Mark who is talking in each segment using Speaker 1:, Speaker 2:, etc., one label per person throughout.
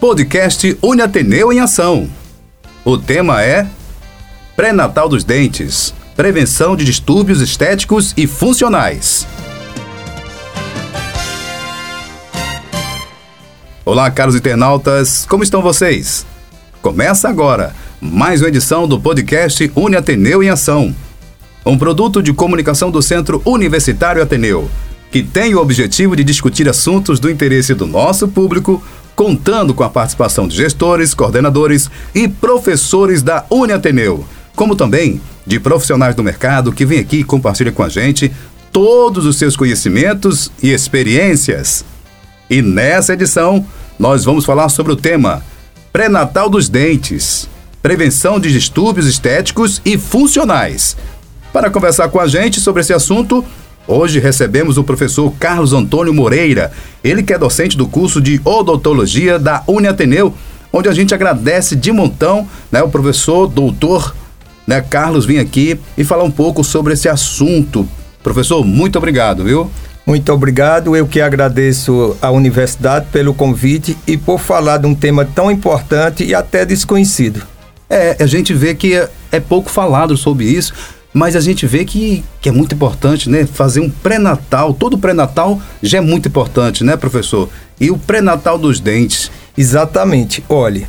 Speaker 1: Podcast Uniateneu em Ação. O tema é Pré-natal dos dentes, prevenção de distúrbios estéticos e funcionais. Olá, caros internautas, como estão vocês? Começa agora mais uma edição do podcast Uniateneu em Ação, um produto de comunicação do Centro Universitário Ateneu, que tem o objetivo de discutir assuntos do interesse do nosso público contando com a participação de gestores, coordenadores e professores da Uniateneu, como também de profissionais do mercado que vêm aqui e compartilham com a gente todos os seus conhecimentos e experiências. E nessa edição, nós vamos falar sobre o tema Pré-natal dos dentes, prevenção de distúrbios estéticos e funcionais. Para conversar com a gente sobre esse assunto, Hoje recebemos o professor Carlos Antônio Moreira, ele que é docente do curso de odontologia da Uniateneu, onde a gente agradece de montão, né, o professor doutor, né, Carlos vir aqui e falar um pouco sobre esse assunto. Professor, muito obrigado, viu?
Speaker 2: Muito obrigado, eu que agradeço à universidade pelo convite e por falar de um tema tão importante e até desconhecido.
Speaker 1: É, a gente vê que é, é pouco falado sobre isso, mas a gente vê que, que é muito importante, né? Fazer um pré-natal, todo pré-natal já é muito importante, né, professor? E o pré-natal dos dentes.
Speaker 2: Exatamente. Olha,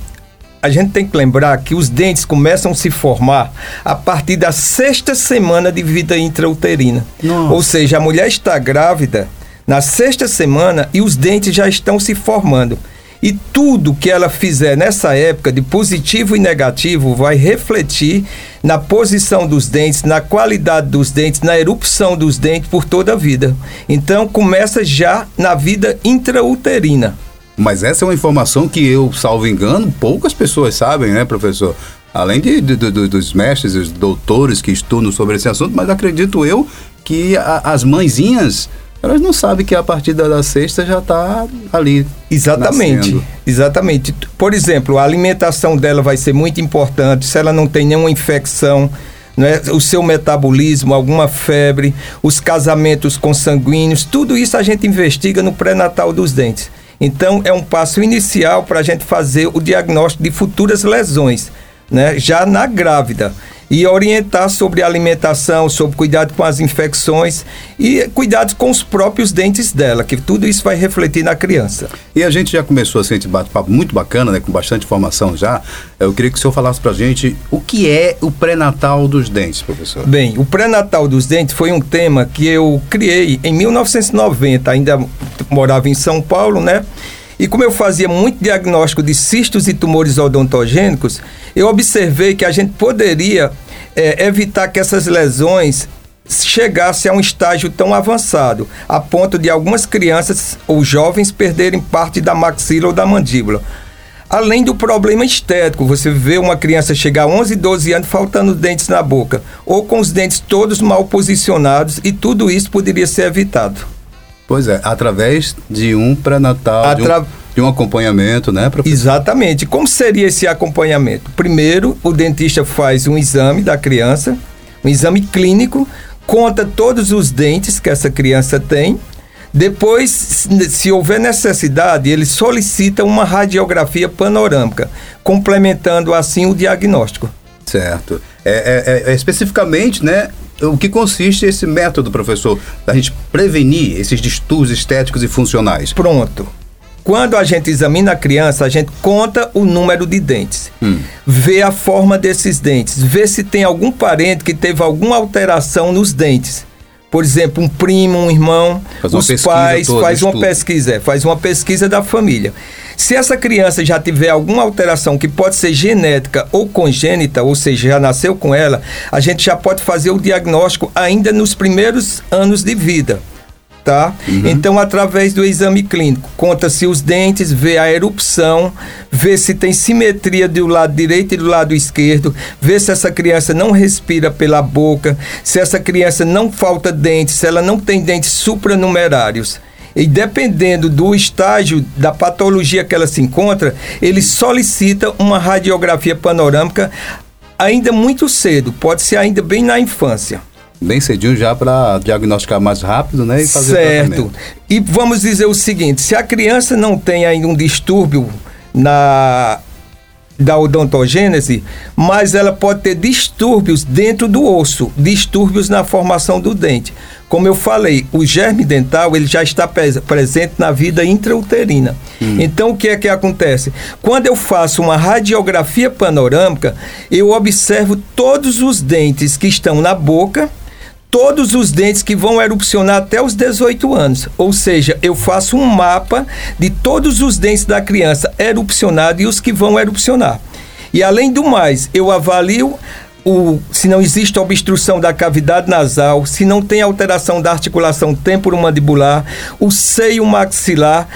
Speaker 2: a gente tem que lembrar que os dentes começam a se formar a partir da sexta semana de vida intrauterina. Nossa. Ou seja, a mulher está grávida na sexta semana e os dentes já estão se formando. E tudo que ela fizer nessa época de positivo e negativo vai refletir na posição dos dentes, na qualidade dos dentes, na erupção dos dentes por toda a vida. Então começa já na vida intrauterina.
Speaker 1: Mas essa é uma informação que eu, salvo engano, poucas pessoas sabem, né, professor? Além de, de, de dos mestres, os doutores que estudam sobre esse assunto, mas acredito eu que a, as mãezinhas elas não sabem que a partir da sexta já está ali.
Speaker 2: Exatamente,
Speaker 1: nascendo.
Speaker 2: exatamente. Por exemplo, a alimentação dela vai ser muito importante. Se ela não tem nenhuma infecção, né, o seu metabolismo, alguma febre, os casamentos consanguíneos, tudo isso a gente investiga no pré-natal dos dentes. Então, é um passo inicial para a gente fazer o diagnóstico de futuras lesões, né, já na grávida e orientar sobre alimentação, sobre cuidado com as infecções e cuidado com os próprios dentes dela, que tudo isso vai refletir na criança.
Speaker 1: E a gente já começou assim, esse bate-papo muito bacana, né, com bastante informação já. Eu queria que o senhor falasse pra gente o que é o pré-natal dos dentes, professor.
Speaker 2: Bem, o pré-natal dos dentes foi um tema que eu criei em 1990, ainda morava em São Paulo, né? E como eu fazia muito diagnóstico de cistos e tumores odontogênicos, eu observei que a gente poderia é, evitar que essas lesões chegassem a um estágio tão avançado, a ponto de algumas crianças ou jovens perderem parte da maxila ou da mandíbula. Além do problema estético, você vê uma criança chegar a 11, 12 anos faltando dentes na boca, ou com os dentes todos mal posicionados, e tudo isso poderia ser evitado.
Speaker 1: Pois é, através de um pré-natal, Atra... de, um, de, um, acompanhamento, né,
Speaker 2: professor? Exatamente. Como seria esse acompanhamento? Primeiro, o dentista faz um exame da criança, um exame clínico, conta todos os dentes que essa criança tem. Depois, se houver necessidade, ele solicita uma radiografia panorâmica, complementando assim o diagnóstico.
Speaker 1: Certo. É, é, é, especificamente, né, o que consiste esse método, professor, da gente prevenir esses distúrbios estéticos e funcionais?
Speaker 2: Pronto. Quando a gente examina a criança, a gente conta o número de dentes, hum. vê a forma desses dentes, vê se tem algum parente que teve alguma alteração nos dentes. Por exemplo, um primo, um irmão, faz os pais, toda, faz uma pesquisa, é, faz uma pesquisa da família. Se essa criança já tiver alguma alteração que pode ser genética ou congênita, ou seja, já nasceu com ela, a gente já pode fazer o diagnóstico ainda nos primeiros anos de vida. Tá? Uhum. Então, através do exame clínico, conta-se os dentes, vê a erupção, vê se tem simetria do lado direito e do lado esquerdo, vê se essa criança não respira pela boca, se essa criança não falta dentes, se ela não tem dentes supranumerários. E dependendo do estágio da patologia que ela se encontra, ele solicita uma radiografia panorâmica ainda muito cedo, pode ser ainda bem na infância.
Speaker 1: Bem cedinho já para diagnosticar mais rápido, né?
Speaker 2: E fazer certo. E vamos dizer o seguinte: se a criança não tem ainda um distúrbio na da odontogênese, mas ela pode ter distúrbios dentro do osso, distúrbios na formação do dente. Como eu falei, o germe dental ele já está presente na vida intrauterina. Hum. Então o que é que acontece? Quando eu faço uma radiografia panorâmica, eu observo todos os dentes que estão na boca, todos os dentes que vão erupcionar até os 18 anos. Ou seja, eu faço um mapa de todos os dentes da criança erupcionados e os que vão erupcionar. E além do mais, eu avalio o, se não existe obstrução da cavidade nasal, se não tem alteração da articulação temporomandibular, o seio maxilar,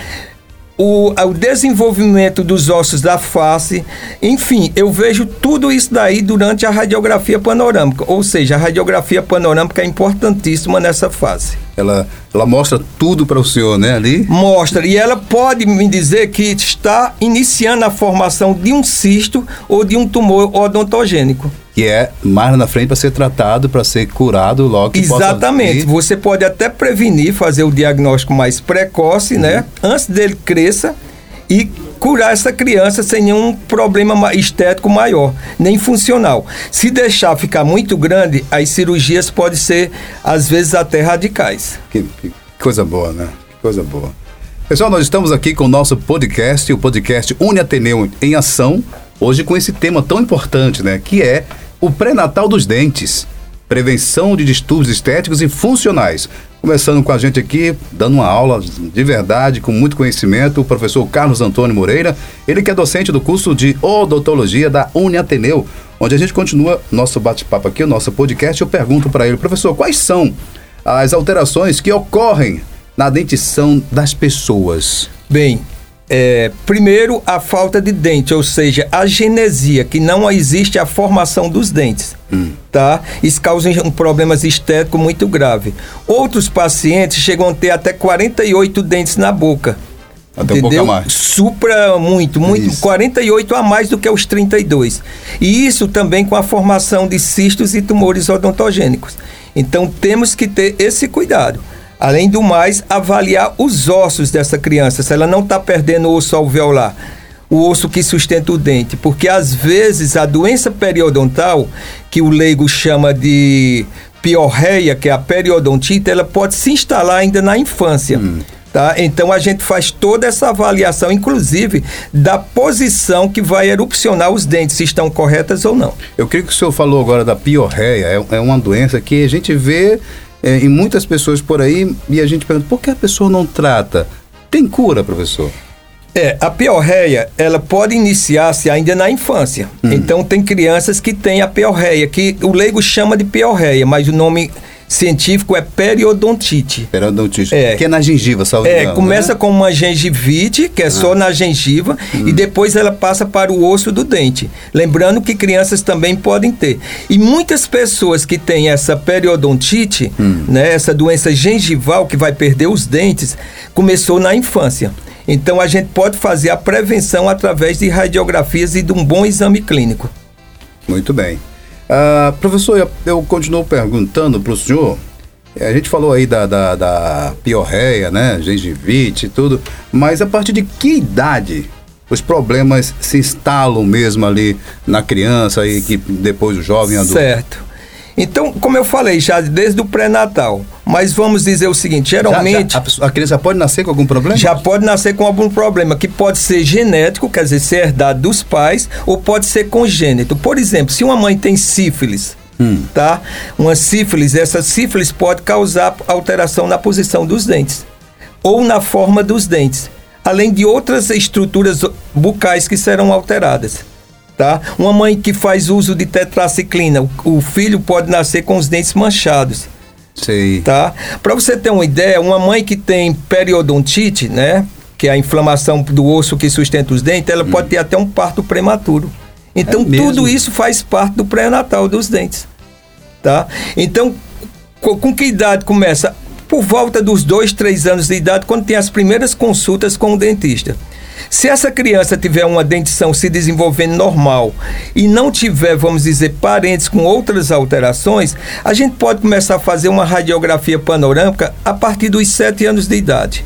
Speaker 2: o, o desenvolvimento dos ossos da face, enfim, eu vejo tudo isso daí durante a radiografia panorâmica. Ou seja, a radiografia panorâmica é importantíssima nessa fase.
Speaker 1: Ela, ela mostra tudo para o senhor, né, ali?
Speaker 2: Mostra. E ela pode me dizer que está iniciando a formação de um cisto ou de um tumor odontogênico
Speaker 1: que é mais na frente para ser tratado, para ser curado logo que
Speaker 2: Exatamente. Você pode até prevenir, fazer o diagnóstico mais precoce, uhum. né? Antes dele cresça e curar essa criança sem nenhum problema estético maior, nem funcional. Se deixar ficar muito grande, as cirurgias podem ser, às vezes, até radicais.
Speaker 1: Que, que coisa boa, né? Que coisa boa. Pessoal, nós estamos aqui com o nosso podcast, o podcast Uni Ateneu em Ação, hoje com esse tema tão importante, né? Que é o pré-natal dos dentes, prevenção de distúrbios estéticos e funcionais. Começando com a gente aqui, dando uma aula de verdade, com muito conhecimento, o professor Carlos Antônio Moreira, ele que é docente do curso de odontologia da Uniateneu, onde a gente continua nosso bate-papo aqui, o nosso podcast. Eu pergunto para ele, professor, quais são as alterações que ocorrem na dentição das pessoas?
Speaker 2: Bem, é, primeiro, a falta de dente, ou seja, a genesia, que não existe a formação dos dentes. Hum. Tá? Isso causa um problemas estéticos muito grave. Outros pacientes chegam a ter até 48 dentes na boca.
Speaker 1: Até entendeu? um pouco a mais.
Speaker 2: Supra muito, muito. Isso. 48 a mais do que os 32. E isso também com a formação de cistos e tumores odontogênicos. Então temos que ter esse cuidado. Além do mais, avaliar os ossos dessa criança, se ela não está perdendo o osso alveolar, o osso que sustenta o dente, porque às vezes a doença periodontal, que o leigo chama de piorreia, que é a periodontite, ela pode se instalar ainda na infância. Hum. Tá? Então a gente faz toda essa avaliação, inclusive da posição que vai erupcionar os dentes, se estão corretas ou não.
Speaker 1: Eu creio que o senhor falou agora da piorreia, é, é uma doença que a gente vê é, em muitas pessoas por aí e a gente pergunta por que a pessoa não trata? Tem cura, professor?
Speaker 2: É, a piorreia, ela pode iniciar-se ainda na infância. Hum. Então, tem crianças que têm a piorreia, que o leigo chama de piorreia, mas o nome científico é periodontite.
Speaker 1: Periodontite. É. Que é na gengiva, salve
Speaker 2: É, começa né? com uma gengivite, que é ah. só na gengiva, hum. e depois ela passa para o osso do dente. Lembrando que crianças também podem ter. E muitas pessoas que têm essa periodontite, hum. né, essa doença gengival que vai perder os dentes, começou na infância. Então a gente pode fazer a prevenção através de radiografias e de um bom exame clínico.
Speaker 1: Muito bem. Uh, professor, eu, eu continuo perguntando para o senhor. A gente falou aí da, da, da piorreia, né? Gengivite e tudo. Mas a partir de que idade os problemas se instalam mesmo ali na criança e que depois o jovem adulto?
Speaker 2: Certo. Então, como eu falei, já desde o pré-natal. Mas vamos dizer o seguinte, geralmente...
Speaker 1: Já, já, a, a, criança pode nascer com algum problema?
Speaker 2: Já pode nascer com algum problema, que pode ser genético, quer dizer, ser herdado dos pais, ou pode ser congênito. Por exemplo, se uma mãe tem sífilis, hum. tá? Uma sífilis, essa sífilis pode causar alteração na posição dos dentes, ou na forma dos dentes, além de outras estruturas bucais que serão alteradas tá? Uma mãe que faz uso de tetraciclina, o, o filho pode nascer com os dentes manchados.
Speaker 1: Sei.
Speaker 2: Tá? Para você ter uma ideia, uma mãe que tem periodontite, né, que é a inflamação do osso que sustenta os dentes, ela hum. pode ter até um parto prematuro. Então é tudo isso faz parte do pré-natal dos dentes. Tá? Então, com, com que idade começa? Por volta dos dois, três anos de idade, quando tem as primeiras consultas com o dentista. Se essa criança tiver uma dentição se desenvolvendo normal e não tiver, vamos dizer, parentes com outras alterações, a gente pode começar a fazer uma radiografia panorâmica a partir dos 7 anos de idade.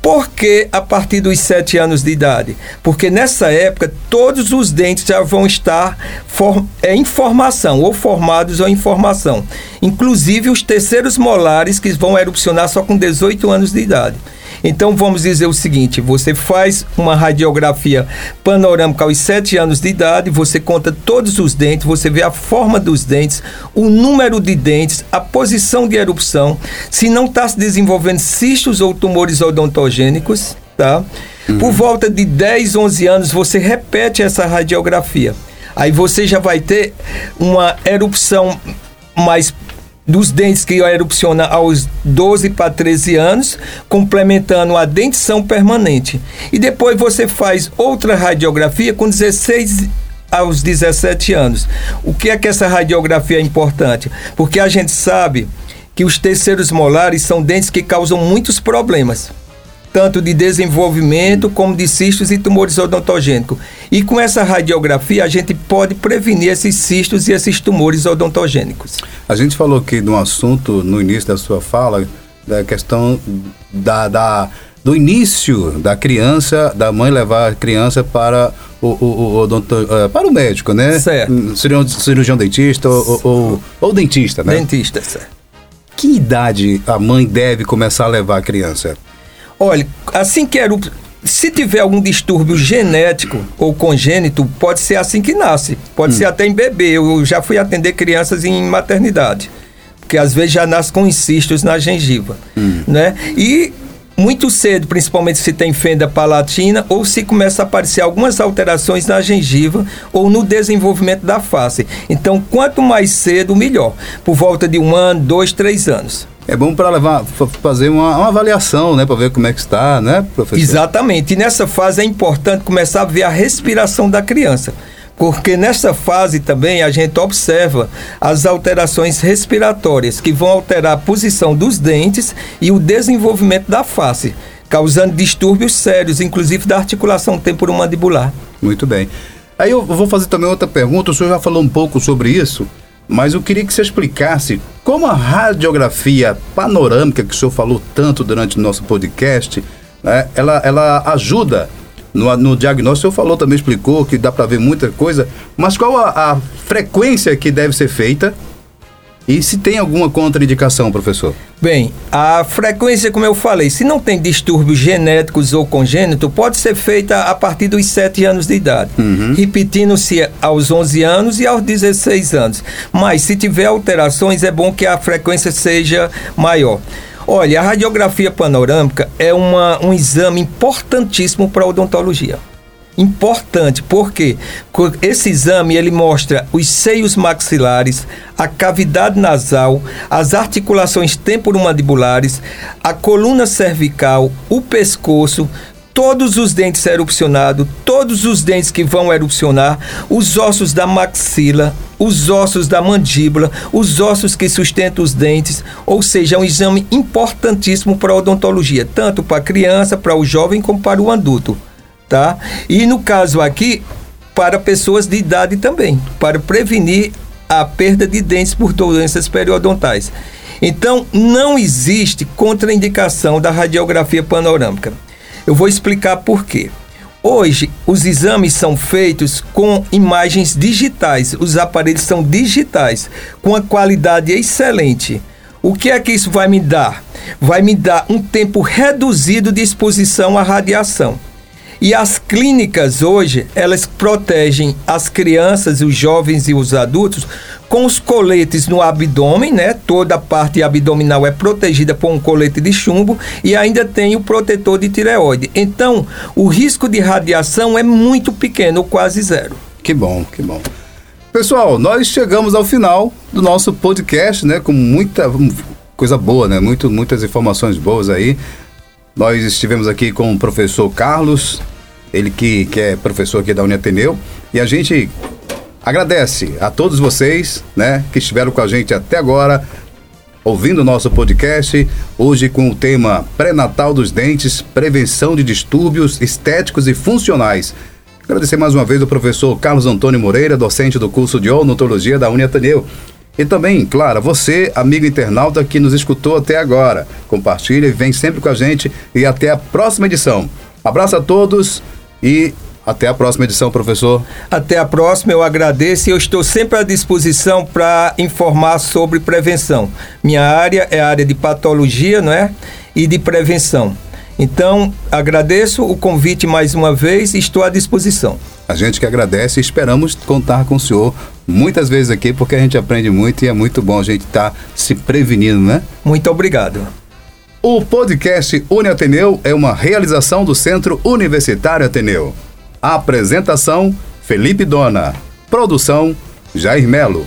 Speaker 2: Por que a partir dos 7 anos de idade? Porque nessa época todos os dentes já vão estar é, em formação, ou formados ou em formação. Inclusive os terceiros molares que vão erupcionar só com 18 anos de idade. Então vamos dizer o seguinte: você faz uma radiografia panorâmica aos 7 anos de idade, você conta todos os dentes, você vê a forma dos dentes, o número de dentes, a posição de erupção, se não está se desenvolvendo cistos ou tumores odontogênicos, tá? Uhum. Por volta de 10, 11 anos, você repete essa radiografia. Aí você já vai ter uma erupção mais dos dentes que erupciona aos 12 para 13 anos, complementando a dentição permanente. E depois você faz outra radiografia com 16 aos 17 anos. O que é que essa radiografia é importante? Porque a gente sabe que os terceiros molares são dentes que causam muitos problemas tanto de desenvolvimento como de cistos e tumores odontogênicos. E com essa radiografia a gente pode prevenir esses cistos e esses tumores odontogênicos.
Speaker 1: A gente falou aqui de um assunto no início da sua fala, da questão da, da do início da criança, da mãe levar a criança para o, o, o odonto, uh, para o médico, né?
Speaker 2: Certo.
Speaker 1: Cirurgião, cirurgião dentista ou, ou, ou, dentista, né?
Speaker 2: Dentista, certo.
Speaker 1: Que idade a mãe deve começar a levar a criança?
Speaker 2: Olha, assim que era se tiver algum distúrbio genético ou congênito, pode ser assim que nasce. Pode hum. ser até em bebê. Eu já fui atender crianças em maternidade. Porque às vezes já nasce com cistos na gengiva. Hum. Né? E muito cedo, principalmente se tem fenda palatina ou se começa a aparecer algumas alterações na gengiva ou no desenvolvimento da face. Então, quanto mais cedo, melhor. Por volta de um ano, dois, três anos
Speaker 1: é bom para levar fazer uma, uma avaliação, né, para ver como é que está, né, professor?
Speaker 2: Exatamente. E nessa fase é importante começar a ver a respiração da criança. Porque nessa fase também a gente observa as alterações respiratórias que vão alterar a posição dos dentes e o desenvolvimento da face, causando distúrbios sérios, inclusive da articulação temporomandibular.
Speaker 1: Muito bem. Aí eu vou fazer também outra pergunta, o senhor já falou um pouco sobre isso, mas eu queria que você explicasse como a radiografia panorâmica, que o senhor falou tanto durante o nosso podcast, né, ela, ela ajuda no, no diagnóstico. O senhor falou também, explicou que dá para ver muita coisa, mas qual a, a frequência que deve ser feita e se tem alguma contraindicação, professor?
Speaker 2: Bem, a frequência, como eu falei, se não tem distúrbios genéticos ou congênitos, pode ser feita a partir dos 7 anos de idade, uhum. repetindo-se aos 11 anos e aos 16 anos. Mas se tiver alterações, é bom que a frequência seja maior. Olha, a radiografia panorâmica é uma, um exame importantíssimo para a odontologia importante, porque esse exame ele mostra os seios maxilares, a cavidade nasal, as articulações temporomandibulares, a coluna cervical, o pescoço, todos os dentes erupcionados, todos os dentes que vão erupcionar, os ossos da maxila, os ossos da mandíbula, os ossos que sustentam os dentes, ou seja, é um exame importantíssimo para a odontologia, tanto para a criança, para o jovem, como para o adulto tá? E no caso aqui, para pessoas de idade também, para prevenir a perda de dentes por doenças periodontais. Então, não existe contraindicação da radiografia panorâmica. Eu vou explicar por quê. Hoje, os exames são feitos com imagens digitais. Os aparelhos são digitais, com a qualidade excelente. O que é que isso vai me dar? Vai me dar um tempo reduzido de exposição à radiação. E as clínicas hoje, elas protegem as crianças, os jovens e os adultos com os coletes no abdômen, né? Toda a parte abdominal é protegida por um colete de chumbo e ainda tem o protetor de tireoide. Então, o risco de radiação é muito pequeno, quase zero.
Speaker 1: Que bom, que bom. Pessoal, nós chegamos ao final do nosso podcast, né? Com muita coisa boa, né? Muito, muitas informações boas aí. Nós estivemos aqui com o professor Carlos, ele que, que é professor aqui da Uniateneu, e a gente agradece a todos vocês, né, que estiveram com a gente até agora, ouvindo o nosso podcast, hoje com o tema Pré-Natal dos Dentes, Prevenção de Distúrbios Estéticos e Funcionais. Agradecer mais uma vez ao professor Carlos Antônio Moreira, docente do curso de odontologia da Uniateneu. E também, claro, você, amigo internauta que nos escutou até agora. Compartilhe, vem sempre com a gente e até a próxima edição. Abraço a todos e até a próxima edição, professor.
Speaker 2: Até a próxima, eu agradeço e eu estou sempre à disposição para informar sobre prevenção. Minha área é a área de patologia, não é? E de prevenção. Então, agradeço o convite mais uma vez e estou à disposição.
Speaker 1: A gente que agradece e esperamos contar com o senhor muitas vezes aqui, porque a gente aprende muito e é muito bom a gente estar tá se prevenindo, né?
Speaker 2: Muito obrigado.
Speaker 1: O podcast Uni Ateneu é uma realização do Centro Universitário Ateneu. Apresentação: Felipe Dona. Produção: Jair Melo.